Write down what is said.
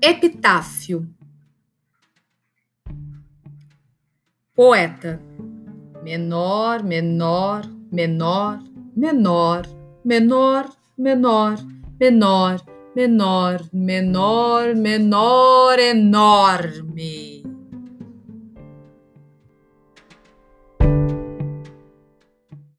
Epitáfio. Poeta. Menor, menor, menor, menor, menor, menor, menor, menor, menor, menor, enorme.